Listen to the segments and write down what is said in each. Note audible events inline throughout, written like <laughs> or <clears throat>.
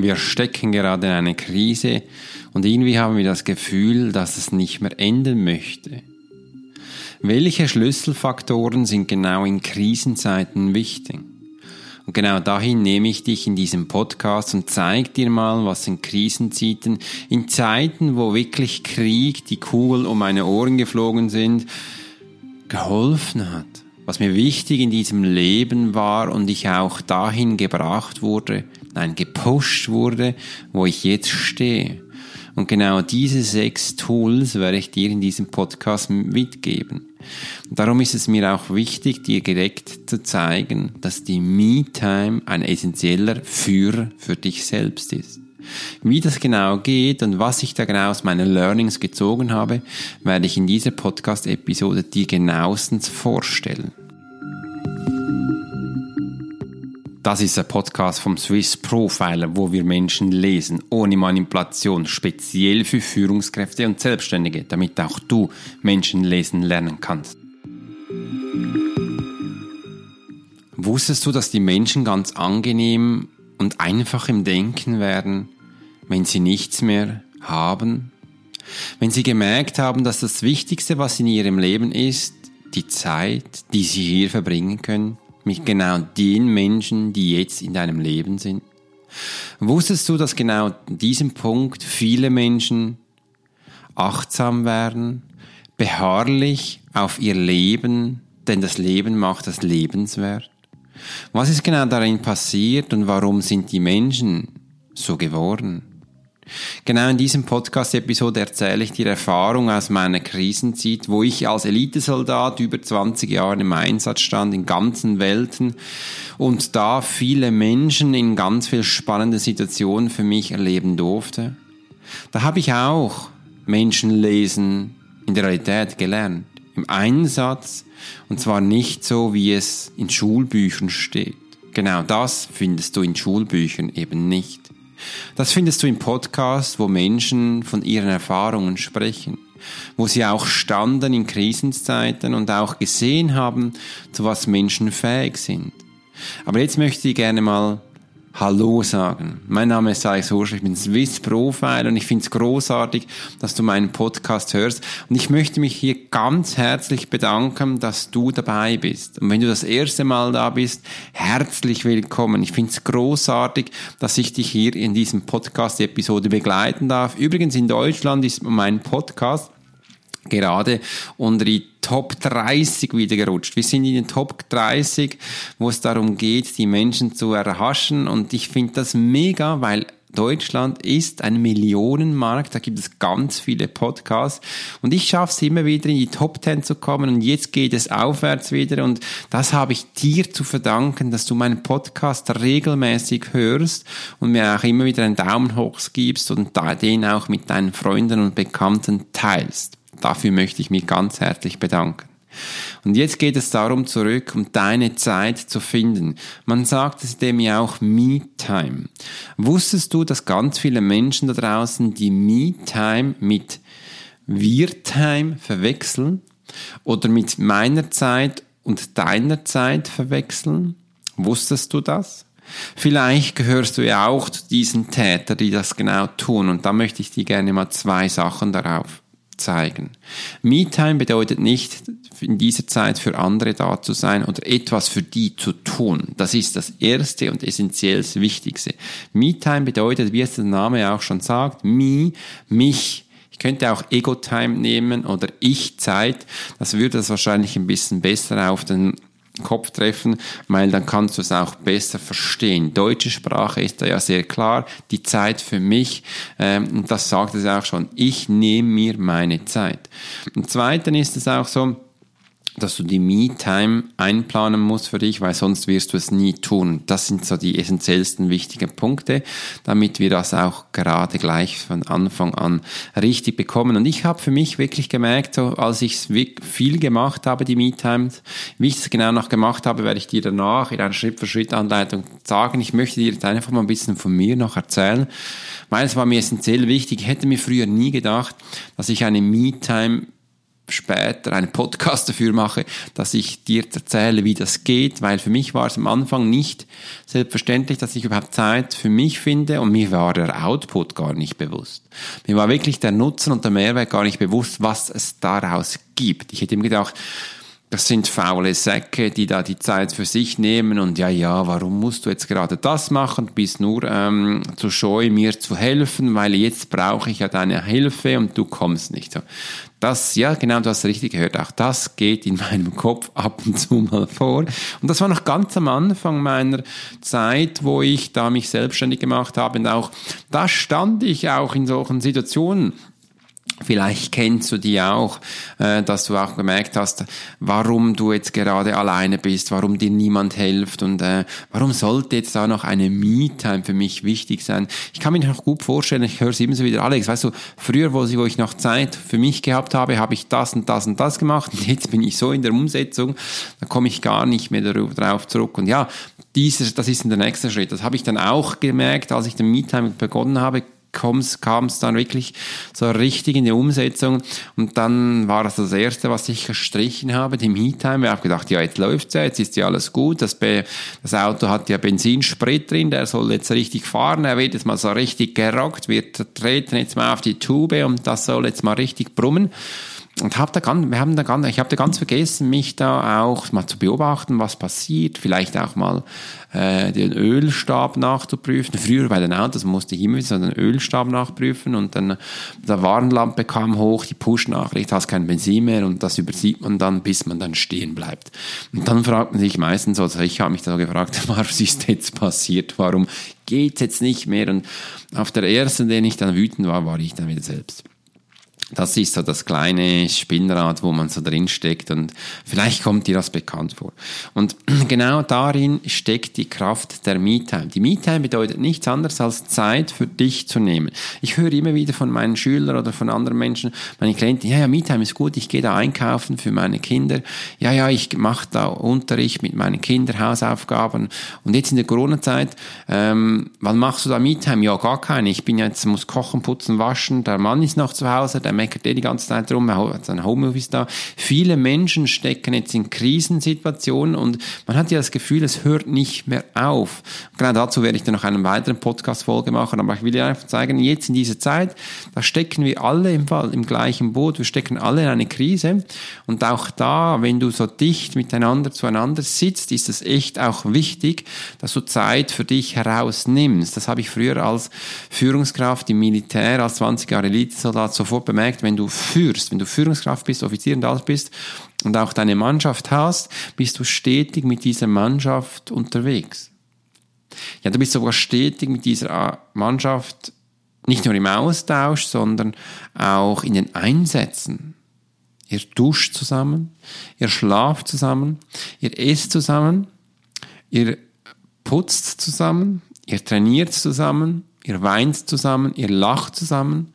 Wir stecken gerade in einer Krise und irgendwie haben wir das Gefühl, dass es nicht mehr enden möchte. Welche Schlüsselfaktoren sind genau in Krisenzeiten wichtig? Und genau dahin nehme ich dich in diesem Podcast und zeige dir mal, was in Krisenzeiten, in Zeiten, wo wirklich Krieg, die Kugel um meine Ohren geflogen sind, geholfen hat. Was mir wichtig in diesem Leben war und ich auch dahin gebracht wurde, nein, gepusht wurde, wo ich jetzt stehe. Und genau diese sechs Tools werde ich dir in diesem Podcast mitgeben. Darum ist es mir auch wichtig, dir direkt zu zeigen, dass die Me-Time ein essentieller Führer für dich selbst ist. Wie das genau geht und was ich da genau aus meinen Learnings gezogen habe, werde ich in dieser Podcast-Episode dir genauestens vorstellen. Das ist ein Podcast vom Swiss Profiler, wo wir Menschen lesen, ohne Manipulation, speziell für Führungskräfte und Selbstständige, damit auch du Menschen lesen lernen kannst. Wusstest du, dass die Menschen ganz angenehm und einfach im Denken werden, wenn sie nichts mehr haben? Wenn sie gemerkt haben, dass das Wichtigste, was in ihrem Leben ist, die Zeit, die sie hier verbringen können? Mit genau den Menschen, die jetzt in deinem Leben sind? Wusstest du, dass genau in diesem Punkt viele Menschen achtsam werden, beharrlich auf ihr Leben, denn das Leben macht das lebenswert? Was ist genau darin passiert und warum sind die Menschen so geworden? Genau in diesem Podcast-Episode erzähle ich dir Erfahrung aus meiner Krisenzeit, wo ich als Elitesoldat über 20 Jahre im Einsatz stand in ganzen Welten und da viele Menschen in ganz viel spannende Situationen für mich erleben durfte. Da habe ich auch Menschen lesen in der Realität gelernt, im Einsatz und zwar nicht so, wie es in Schulbüchern steht. Genau das findest du in Schulbüchern eben nicht. Das findest du im Podcast, wo Menschen von ihren Erfahrungen sprechen, wo sie auch standen in Krisenzeiten und auch gesehen haben, zu was Menschen fähig sind. Aber jetzt möchte ich gerne mal Hallo sagen. Mein Name ist Alex Horsch, ich bin Swiss Profile und ich finde es großartig, dass du meinen Podcast hörst. Und ich möchte mich hier ganz herzlich bedanken, dass du dabei bist. Und wenn du das erste Mal da bist, herzlich willkommen. Ich finde es großartig, dass ich dich hier in diesem Podcast-Episode begleiten darf. Übrigens in Deutschland ist mein Podcast gerade unter die Top 30 wieder gerutscht. Wir sind in den Top 30, wo es darum geht, die Menschen zu erhaschen. Und ich finde das mega, weil Deutschland ist ein Millionenmarkt, da gibt es ganz viele Podcasts. Und ich schaffe es immer wieder in die Top 10 zu kommen. Und jetzt geht es aufwärts wieder. Und das habe ich dir zu verdanken, dass du meinen Podcast regelmäßig hörst und mir auch immer wieder einen Daumen hoch gibst und den auch mit deinen Freunden und Bekannten teilst. Dafür möchte ich mich ganz herzlich bedanken. Und jetzt geht es darum zurück, um deine Zeit zu finden. Man sagt es dem ja auch Me-Time. Wusstest du, dass ganz viele Menschen da draußen die Me-Time mit Wir-Time verwechseln oder mit meiner Zeit und deiner Zeit verwechseln? Wusstest du das? Vielleicht gehörst du ja auch zu diesen Tätern, die das genau tun. Und da möchte ich dir gerne mal zwei Sachen darauf zeigen. Me-Time bedeutet nicht, in dieser Zeit für andere da zu sein oder etwas für die zu tun. Das ist das erste und essentiell Wichtigste. Me-Time bedeutet, wie es der Name auch schon sagt, me, mich. Ich könnte auch Ego-Time nehmen oder Ich-Zeit. Das würde das wahrscheinlich ein bisschen besser auf den Kopf treffen, weil dann kannst du es auch besser verstehen. Deutsche Sprache ist da ja sehr klar, die Zeit für mich, ähm, das sagt es auch schon, ich nehme mir meine Zeit. Und zweitens ist es auch so, dass du die Me-Time einplanen musst für dich, weil sonst wirst du es nie tun. Das sind so die essentiellsten wichtigen Punkte, damit wir das auch gerade gleich von Anfang an richtig bekommen. Und ich habe für mich wirklich gemerkt, so, als ich es viel gemacht habe, die Me-Time, wie ich es genau noch gemacht habe, werde ich dir danach in einer Schritt-für-Schritt-Anleitung sagen. Ich möchte dir jetzt einfach mal ein bisschen von mir noch erzählen, weil es war mir essentiell wichtig. Ich hätte mir früher nie gedacht, dass ich eine Me-Time später einen Podcast dafür mache, dass ich dir erzähle, wie das geht, weil für mich war es am Anfang nicht selbstverständlich, dass ich überhaupt Zeit für mich finde und mir war der Output gar nicht bewusst. Mir war wirklich der Nutzen und der Mehrwert gar nicht bewusst, was es daraus gibt. Ich hätte ihm gedacht, das sind faule Säcke, die da die Zeit für sich nehmen und ja, ja, warum musst du jetzt gerade das machen? Du bist nur ähm, zu scheu, mir zu helfen, weil jetzt brauche ich ja deine Hilfe und du kommst nicht. Das, ja, genau, du hast richtig gehört. Auch das geht in <laughs> meinem Kopf ab und zu mal vor. Und das war noch ganz am Anfang meiner Zeit, wo ich da mich selbstständig gemacht habe. Und auch da stand ich auch in solchen Situationen Vielleicht kennst du die auch, äh, dass du auch gemerkt hast, warum du jetzt gerade alleine bist, warum dir niemand hilft und äh, warum sollte jetzt da noch eine Me-Time für mich wichtig sein. Ich kann mir noch gut vorstellen, ich höre es immer so wieder, Alex, weißt du, früher, wo ich noch Zeit für mich gehabt habe, habe ich das und das und das gemacht und <laughs> jetzt bin ich so in der Umsetzung, da komme ich gar nicht mehr darauf zurück. Und ja, dieses, das ist der nächste Schritt. Das habe ich dann auch gemerkt, als ich den Me-Time begonnen habe, kam es dann wirklich so richtig in die Umsetzung. Und dann war das das Erste, was ich gestrichen habe, die Me-Time. Ich habe gedacht, ja, jetzt läuft's ja, jetzt ist ja alles gut. Das, das Auto hat ja Benzinsprit drin, der soll jetzt richtig fahren. Er wird jetzt mal so richtig gerockt, wir treten jetzt mal auf die Tube und das soll jetzt mal richtig brummen und hab da ganz, wir haben da ganz, ich habe da ganz vergessen, mich da auch mal zu beobachten, was passiert, vielleicht auch mal äh, den Ölstab nachzuprüfen. Früher bei den Autos musste ich immer wieder den Ölstab nachprüfen und dann der Warnlampe kam hoch, die Push-Nachricht, hast kein Benzin mehr und das übersieht man dann, bis man dann stehen bleibt. Und dann fragt man sich meistens, also ich habe mich da gefragt, <laughs> was ist jetzt passiert, warum geht jetzt nicht mehr? Und auf der ersten, den ich dann wütend war, war ich dann wieder selbst. Das ist so das kleine Spinnrad, wo man so drin steckt und vielleicht kommt dir das bekannt vor. Und <clears throat> genau darin steckt die Kraft der Me-Time. Die Me-Time bedeutet nichts anderes als Zeit für dich zu nehmen. Ich höre immer wieder von meinen Schülern oder von anderen Menschen, meine Klienten, ja, ja, Me-Time ist gut, ich gehe da einkaufen für meine Kinder. Ja, ja, ich mache da Unterricht mit meinen Kindern, Hausaufgaben. Und jetzt in der Corona-Zeit, ähm, wann machst du da Me-Time? Ja, gar keine. Ich bin jetzt, muss kochen, putzen, waschen, der Mann ist noch zu Hause, der meckert eh die ganze Zeit rum, er hat sein Homeoffice da. Viele Menschen stecken jetzt in Krisensituationen und man hat ja das Gefühl, es hört nicht mehr auf. Genau dazu werde ich dann noch einen weiteren Podcast-Folge machen, aber ich will dir einfach zeigen, jetzt in dieser Zeit, da stecken wir alle im im gleichen Boot, wir stecken alle in eine Krise und auch da, wenn du so dicht miteinander zueinander sitzt, ist es echt auch wichtig, dass du Zeit für dich herausnimmst. Das habe ich früher als Führungskraft im Militär, als 20 Jahre Elitesoldat sofort bemerkt, gemerkt, wenn du führst, wenn du Führungskraft bist, Offizier und alles bist und auch deine Mannschaft hast, bist du stetig mit dieser Mannschaft unterwegs. Ja, du bist sogar stetig mit dieser Mannschaft nicht nur im Austausch, sondern auch in den Einsätzen. Ihr duscht zusammen, ihr schlaft zusammen, ihr esst zusammen, ihr putzt zusammen, ihr trainiert zusammen, ihr weint zusammen, ihr lacht zusammen,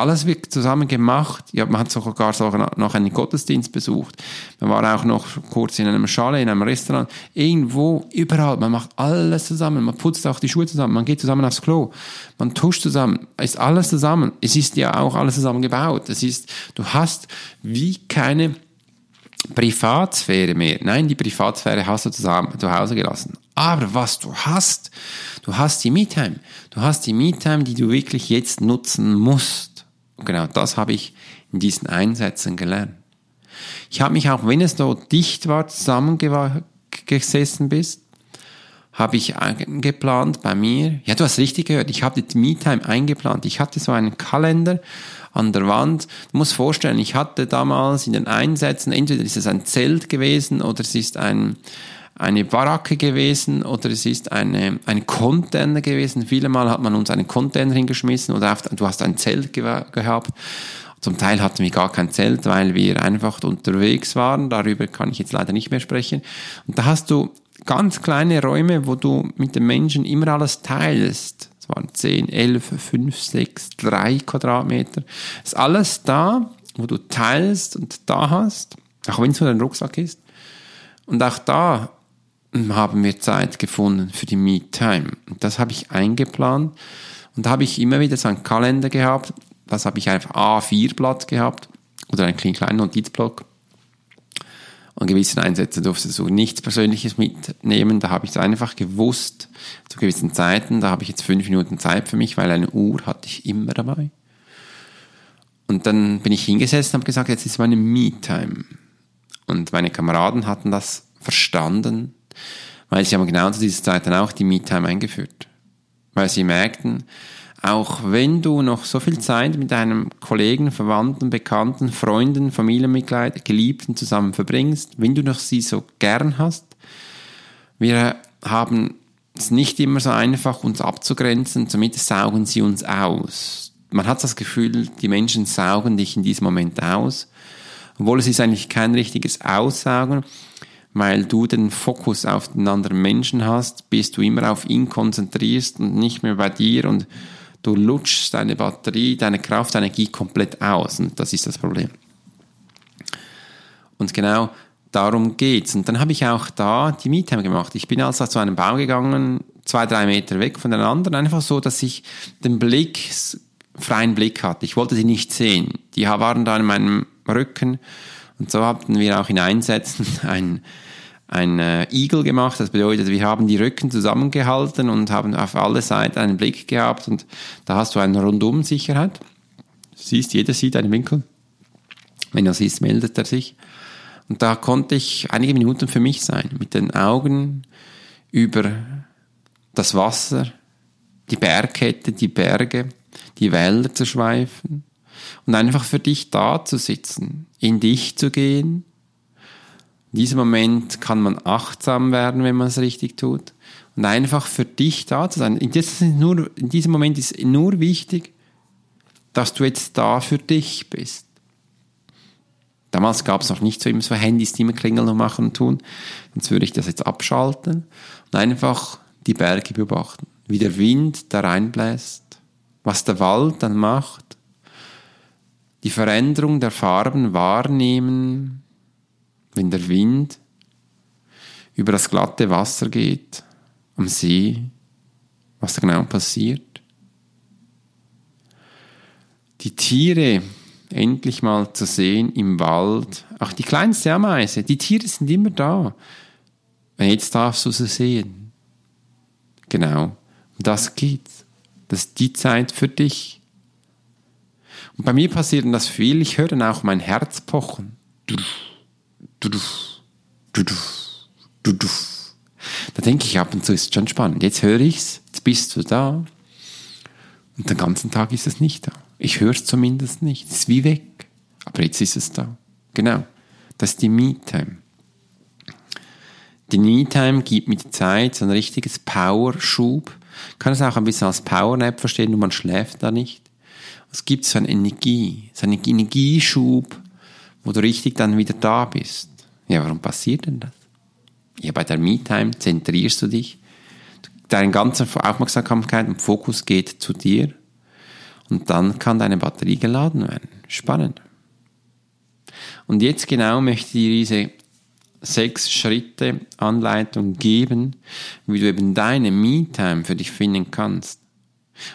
alles wird zusammen gemacht. Ja, man hat sogar noch einen Gottesdienst besucht. Man war auch noch kurz in einem Schale, in einem Restaurant. Irgendwo, überall. Man macht alles zusammen. Man putzt auch die Schuhe zusammen. Man geht zusammen aufs Klo. Man tuscht zusammen. Ist alles zusammen. Es ist ja auch alles zusammen gebaut. Es ist, du hast wie keine Privatsphäre mehr. Nein, die Privatsphäre hast du zusammen, zu Hause gelassen. Aber was du hast, du hast die Me-Time. Du hast die Me-Time, die du wirklich jetzt nutzen musst. Und genau das habe ich in diesen Einsätzen gelernt. Ich habe mich auch, wenn es so dicht war, zusammengesessen bist, habe ich eingeplant bei mir. Ja, du hast richtig gehört. Ich habe die Me-Time eingeplant. Ich hatte so einen Kalender an der Wand. Du musst vorstellen, ich hatte damals in den Einsätzen, entweder ist es ein Zelt gewesen oder es ist ein, eine Baracke gewesen oder es ist eine, ein Container gewesen. Viele Mal hat man uns einen Container hingeschmissen oder auf, du hast ein Zelt gehabt. Zum Teil hatten wir gar kein Zelt, weil wir einfach unterwegs waren. Darüber kann ich jetzt leider nicht mehr sprechen. Und da hast du ganz kleine Räume, wo du mit den Menschen immer alles teilst. Es waren 10, 11, 5, 6, 3 Quadratmeter. Ist alles da, wo du teilst und da hast, auch wenn es nur ein Rucksack ist. Und auch da haben wir Zeit gefunden für die Me-Time. Das habe ich eingeplant. Und da habe ich immer wieder so einen Kalender gehabt. Das habe ich einfach A4-Blatt gehabt. oder einen kleinen Notizblock. Und gewissen Einsätzen durfte du nichts Persönliches mitnehmen. Da habe ich es einfach gewusst, zu gewissen Zeiten, da habe ich jetzt fünf Minuten Zeit für mich, weil eine Uhr hatte ich immer dabei. Und dann bin ich hingesessen und habe gesagt, jetzt ist meine Me-Time. Und meine Kameraden hatten das verstanden, weil sie haben genau zu dieser Zeit dann auch die Me-Time eingeführt. Weil sie merkten, auch wenn du noch so viel Zeit mit deinem Kollegen, Verwandten, Bekannten, Freunden, Familienmitglied, Geliebten zusammen verbringst, wenn du noch sie so gern hast, wir haben es nicht immer so einfach, uns abzugrenzen, somit saugen sie uns aus. Man hat das Gefühl, die Menschen saugen dich in diesem Moment aus, obwohl es ist eigentlich kein richtiges Aussaugen, weil du den Fokus auf den anderen Menschen hast, bist du immer auf ihn konzentrierst und nicht mehr bei dir und du lutschst deine Batterie, deine Kraft, deine Energie komplett aus. Und das ist das Problem. Und genau darum geht's. Und dann habe ich auch da die Me-Time gemacht. Ich bin also zu einem Baum gegangen, zwei, drei Meter weg von den anderen, einfach so, dass ich den Blick, freien Blick hatte. Ich wollte sie nicht sehen. Die waren da in meinem Rücken. Und so hatten wir auch in Einsätzen <laughs> ein ein äh, Igel gemacht. Das bedeutet, wir haben die Rücken zusammengehalten und haben auf alle Seiten einen Blick gehabt und da hast du eine Rundum-Sicherheit. Siehst, jeder sieht einen Winkel. Wenn er siehst, meldet er sich. Und da konnte ich einige Minuten für mich sein, mit den Augen über das Wasser, die Bergkette, die Berge, die Wälder zu schweifen und einfach für dich da zu sitzen, in dich zu gehen, in diesem Moment kann man achtsam werden, wenn man es richtig tut. Und einfach für dich da zu sein. In diesem Moment ist nur wichtig, dass du jetzt da für dich bist. Damals gab es noch nicht so immer so Handys, die immer klingeln und machen und tun. Jetzt würde ich das jetzt abschalten und einfach die Berge beobachten. Wie der Wind da reinbläst, was der Wald dann macht, die Veränderung der Farben wahrnehmen, wenn der Wind über das glatte Wasser geht, am See, was da genau passiert. Die Tiere endlich mal zu sehen im Wald, auch die kleinste Ameise, die Tiere sind immer da. Jetzt darfst du sie sehen. Genau, um das geht's. Das ist die Zeit für dich. Und bei mir passiert das viel, ich höre dann auch mein Herz pochen. Da denke ich ab und zu, ist schon spannend. Jetzt höre ich's, jetzt bist du da. Und den ganzen Tag ist es nicht da. Ich höre es zumindest nicht. Es ist wie weg. Aber jetzt ist es da. Genau. Das ist die Me-Time. Die Me-Time gibt mit der Zeit so ein richtiges Power-Schub. Kann es auch ein bisschen als Power-Nap verstehen, nur man schläft da nicht. Es gibt so eine Energie, so einen Energieschub, wo du richtig dann wieder da bist. Ja, warum passiert denn das? Ja, bei der Me-Time zentrierst du dich. Deine ganze Aufmerksamkeit und Fokus geht zu dir. Und dann kann deine Batterie geladen werden. Spannend. Und jetzt genau möchte ich dir diese sechs Schritte Anleitung geben, wie du eben deine Me-Time für dich finden kannst.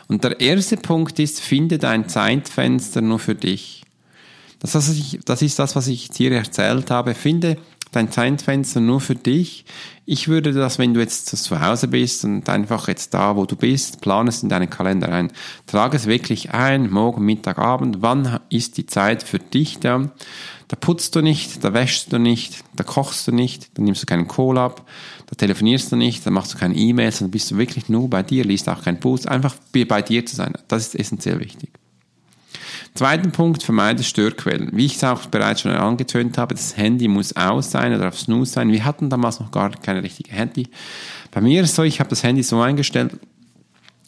Und der erste Punkt ist, finde dein Zeitfenster nur für dich. Das, ist das, was ich dir erzählt habe. Finde dein Zeitfenster nur für dich. Ich würde das, wenn du jetzt zu Hause bist und einfach jetzt da, wo du bist, plan es in deinen Kalender ein. Trage es wirklich ein, morgen, Mittag, Abend. Wann ist die Zeit für dich da? Da putzt du nicht, da wäschst du nicht, da kochst du nicht, da nimmst du keinen Kohl ab, da telefonierst du nicht, da machst du keine E-Mails, dann bist du wirklich nur bei dir, liest auch keinen Post, einfach bei dir zu sein. Das ist essentiell wichtig. Zweiten Punkt, vermeide Störquellen. Wie ich es auch bereits schon angetönt habe, das Handy muss aus sein oder auf Snooze sein. Wir hatten damals noch gar keine richtige Handy. Bei mir ist es so, ich habe das Handy so eingestellt,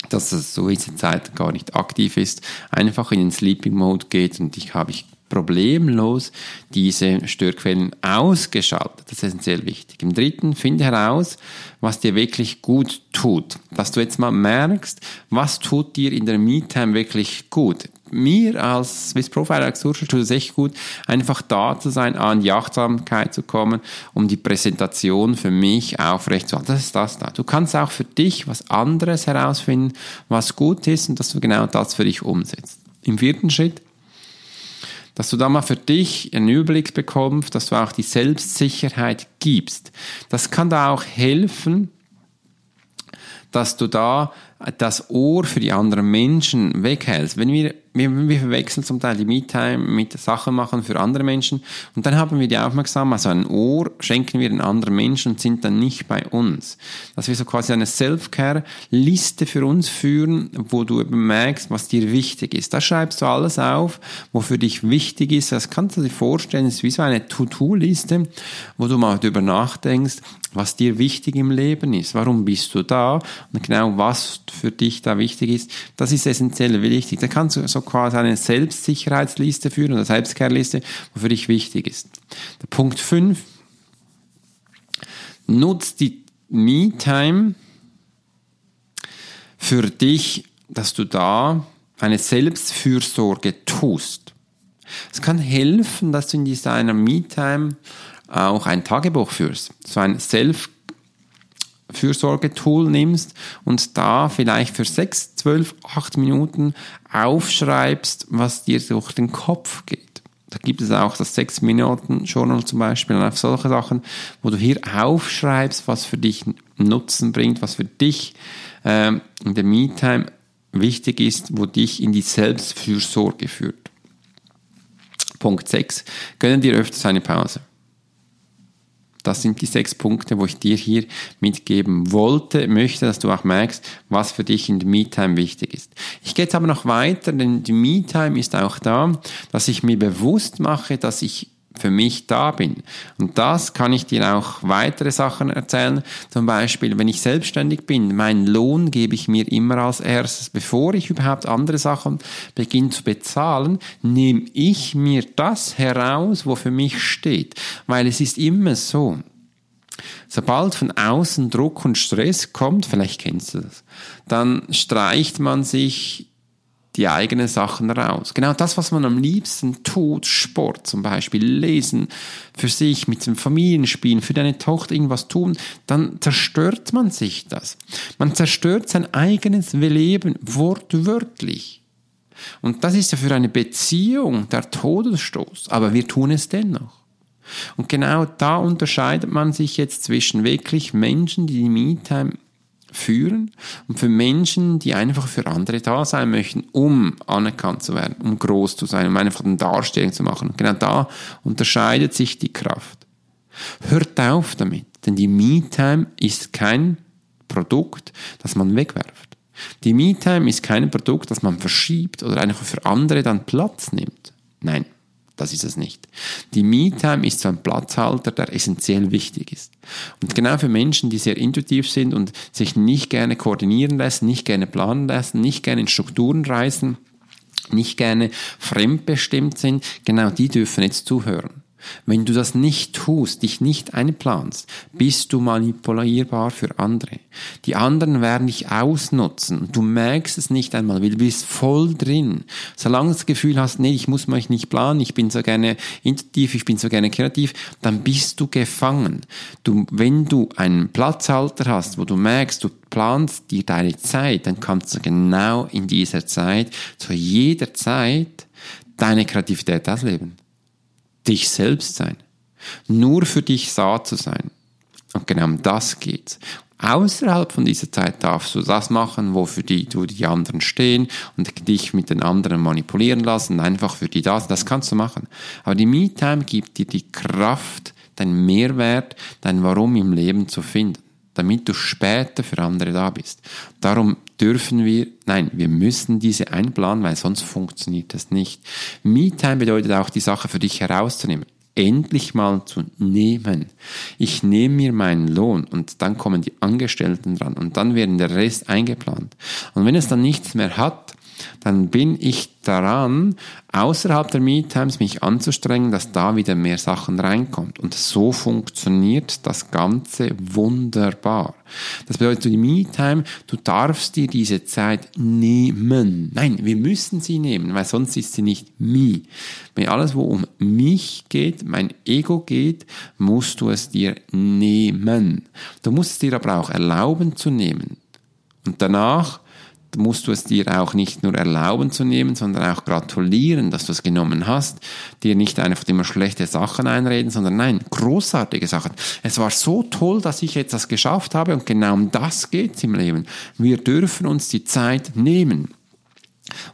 dass es so in dieser Zeit gar nicht aktiv ist, einfach in den Sleeping Mode geht und ich habe ich problemlos diese Störquellen ausgeschaltet. Das ist essentiell wichtig. Im dritten, finde heraus, was dir wirklich gut tut. Dass du jetzt mal merkst, was tut dir in der Me-Time wirklich gut. Mir als Swiss Profiler als tut es echt gut, einfach da zu sein, an die Achtsamkeit zu kommen, um die Präsentation für mich aufrechtzuerhalten. Das ist das da. Du kannst auch für dich was anderes herausfinden, was gut ist und dass du genau das für dich umsetzt. Im vierten Schritt, dass du da mal für dich einen Überblick bekommst, dass du auch die Selbstsicherheit gibst. Das kann da auch helfen, dass du da das Ohr für die anderen Menschen weghältst. Wenn wir, wir, wir verwechseln zum Teil die Me-Time mit Sachen machen für andere Menschen und dann haben wir die aufmerksam, also ein Ohr schenken wir den anderen Menschen und sind dann nicht bei uns. Dass wir so quasi eine Self-Care-Liste für uns führen, wo du eben merkst, was dir wichtig ist. Da schreibst du alles auf, wo für dich wichtig ist. Das kannst du dir vorstellen, das ist wie so eine To-Do-Liste, wo du mal darüber nachdenkst, was dir wichtig im Leben ist. Warum bist du da? Und genau was für dich da wichtig ist, das ist essentiell wichtig. Da kannst du so quasi eine Selbstsicherheitsliste führen oder Selbstkehrliste, wo für dich wichtig ist. Der Punkt 5, nutz die Me-Time für dich, dass du da eine Selbstfürsorge tust. Es kann helfen, dass du in dieser Me-Time auch ein Tagebuch führst. So ein Self Fürsorgetool nimmst und da vielleicht für sechs, zwölf, acht Minuten aufschreibst, was dir durch den Kopf geht. Da gibt es auch das sechs Minuten Journal zum Beispiel und auf solche Sachen, wo du hier aufschreibst, was für dich Nutzen bringt, was für dich ähm, in der Me-Time wichtig ist, wo dich in die Selbstfürsorge führt. Punkt 6. Gönne dir öfters eine Pause. Das sind die sechs Punkte, wo ich dir hier mitgeben wollte, möchte, dass du auch merkst, was für dich in der Me-Time wichtig ist. Ich gehe jetzt aber noch weiter, denn die Me-Time ist auch da, dass ich mir bewusst mache, dass ich für mich da bin. Und das kann ich dir auch weitere Sachen erzählen. Zum Beispiel, wenn ich selbstständig bin, meinen Lohn gebe ich mir immer als erstes. Bevor ich überhaupt andere Sachen beginne zu bezahlen, nehme ich mir das heraus, wo für mich steht. Weil es ist immer so. Sobald von außen Druck und Stress kommt, vielleicht kennst du das, dann streicht man sich die eigenen Sachen raus. Genau das, was man am liebsten tut, Sport zum Beispiel, lesen, für sich, mit dem Familienspielen, für deine Tochter irgendwas tun, dann zerstört man sich das. Man zerstört sein eigenes Leben wortwörtlich. Und das ist ja für eine Beziehung der Todesstoß, aber wir tun es dennoch. Und genau da unterscheidet man sich jetzt zwischen wirklich Menschen, die die Me-Time führen und für Menschen, die einfach für andere da sein möchten, um anerkannt zu werden, um groß zu sein, um einfach eine Darstellung zu machen. Genau da unterscheidet sich die Kraft. Hört auf damit, denn die Me-Time ist kein Produkt, das man wegwerft. Die Me-Time ist kein Produkt, das man verschiebt oder einfach für andere dann Platz nimmt. Nein. Das ist es nicht. Die Me-Time ist so ein Platzhalter, der essentiell wichtig ist. Und genau für Menschen, die sehr intuitiv sind und sich nicht gerne koordinieren lassen, nicht gerne planen lassen, nicht gerne in Strukturen reisen, nicht gerne fremdbestimmt sind, genau die dürfen jetzt zuhören. Wenn du das nicht tust, dich nicht einplanst, bist du manipulierbar für andere. Die anderen werden dich ausnutzen. Du merkst es nicht einmal, weil du bist voll drin. Solange du das Gefühl hast, nee, ich muss mich nicht planen, ich bin so gerne intuitiv, ich bin so gerne kreativ, dann bist du gefangen. Du, wenn du einen Platzhalter hast, wo du merkst, du planst dir deine Zeit, dann kannst du genau in dieser Zeit, zu jeder Zeit, deine Kreativität ausleben dich selbst sein. Nur für dich Saat zu sein. Und genau um das geht's. Außerhalb von dieser Zeit darfst du das machen, wofür die, du die anderen stehen und dich mit den anderen manipulieren lassen, einfach für die das. Das kannst du machen. Aber die Me-Time gibt dir die Kraft, deinen Mehrwert, dein Warum im Leben zu finden, damit du später für andere da bist. Darum dürfen wir, nein, wir müssen diese einplanen, weil sonst funktioniert das nicht. Me-Time bedeutet auch, die Sache für dich herauszunehmen. Endlich mal zu nehmen. Ich nehme mir meinen Lohn und dann kommen die Angestellten dran und dann werden der Rest eingeplant. Und wenn es dann nichts mehr hat, dann bin ich daran, außerhalb der Me-Times mich anzustrengen, dass da wieder mehr Sachen reinkommt. Und so funktioniert das Ganze wunderbar. Das bedeutet, die Me-Time, du darfst dir diese Zeit nehmen. Nein, wir müssen sie nehmen, weil sonst ist sie nicht me. Wenn alles, wo um mich geht, mein Ego geht, musst du es dir nehmen. Du musst es dir aber auch erlauben zu nehmen. Und danach musst du es dir auch nicht nur erlauben zu nehmen, sondern auch gratulieren, dass du es genommen hast. Dir nicht einfach immer schlechte Sachen einreden, sondern nein, großartige Sachen. Es war so toll, dass ich jetzt das geschafft habe und genau um das geht's im Leben. Wir dürfen uns die Zeit nehmen.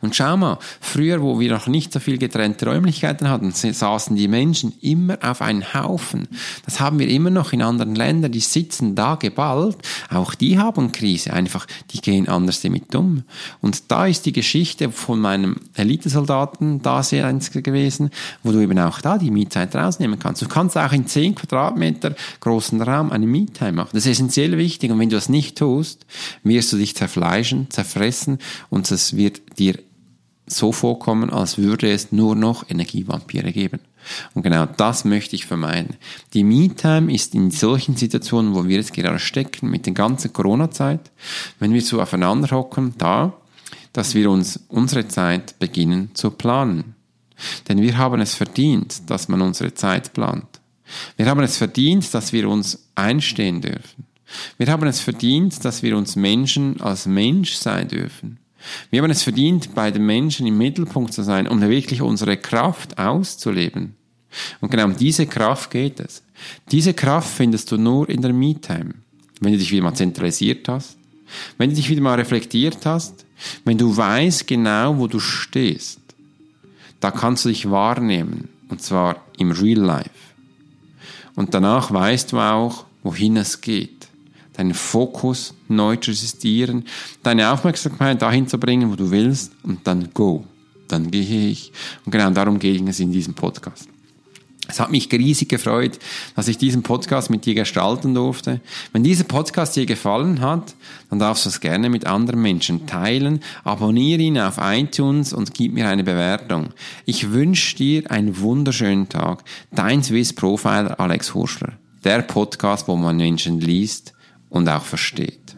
Und schau mal, früher, wo wir noch nicht so viel getrennte Räumlichkeiten hatten, saßen die Menschen immer auf einen Haufen. Das haben wir immer noch in anderen Ländern, die sitzen da geballt. Auch die haben Krise, einfach, die gehen anders damit um. Und da ist die Geschichte von meinem Elitesoldaten da sehr eins gewesen, wo du eben auch da die Mietzeit rausnehmen kannst. Du kannst auch in 10 Quadratmeter großen Raum eine Miettime machen. Das ist essentiell wichtig. Und wenn du das nicht tust, wirst du dich zerfleischen, zerfressen und es wird dir so vorkommen, als würde es nur noch Energievampire geben. Und genau das möchte ich vermeiden. Die Me-Time ist in solchen Situationen, wo wir jetzt gerade stecken, mit der ganzen Corona-Zeit, wenn wir so aufeinander hocken, da, dass wir uns unsere Zeit beginnen zu planen. Denn wir haben es verdient, dass man unsere Zeit plant. Wir haben es verdient, dass wir uns einstehen dürfen. Wir haben es verdient, dass wir uns Menschen als Mensch sein dürfen. Wir haben es verdient, bei den Menschen im Mittelpunkt zu sein, um wirklich unsere Kraft auszuleben. Und genau um diese Kraft geht es. Diese Kraft findest du nur in der Me-Time. Wenn du dich wieder mal zentralisiert hast, wenn du dich wieder mal reflektiert hast, wenn du weißt genau, wo du stehst, da kannst du dich wahrnehmen. Und zwar im Real Life. Und danach weißt du auch, wohin es geht deinen Fokus neu zu justieren, deine Aufmerksamkeit dahin zu bringen, wo du willst und dann go. Dann gehe ich. Und genau darum ging es in diesem Podcast. Es hat mich riesig gefreut, dass ich diesen Podcast mit dir gestalten durfte. Wenn dieser Podcast dir gefallen hat, dann darfst du es gerne mit anderen Menschen teilen. Abonniere ihn auf iTunes und gib mir eine Bewertung. Ich wünsche dir einen wunderschönen Tag. Dein Swiss Profiler Alex Hurschler. Der Podcast, wo man Menschen liest und auch versteht.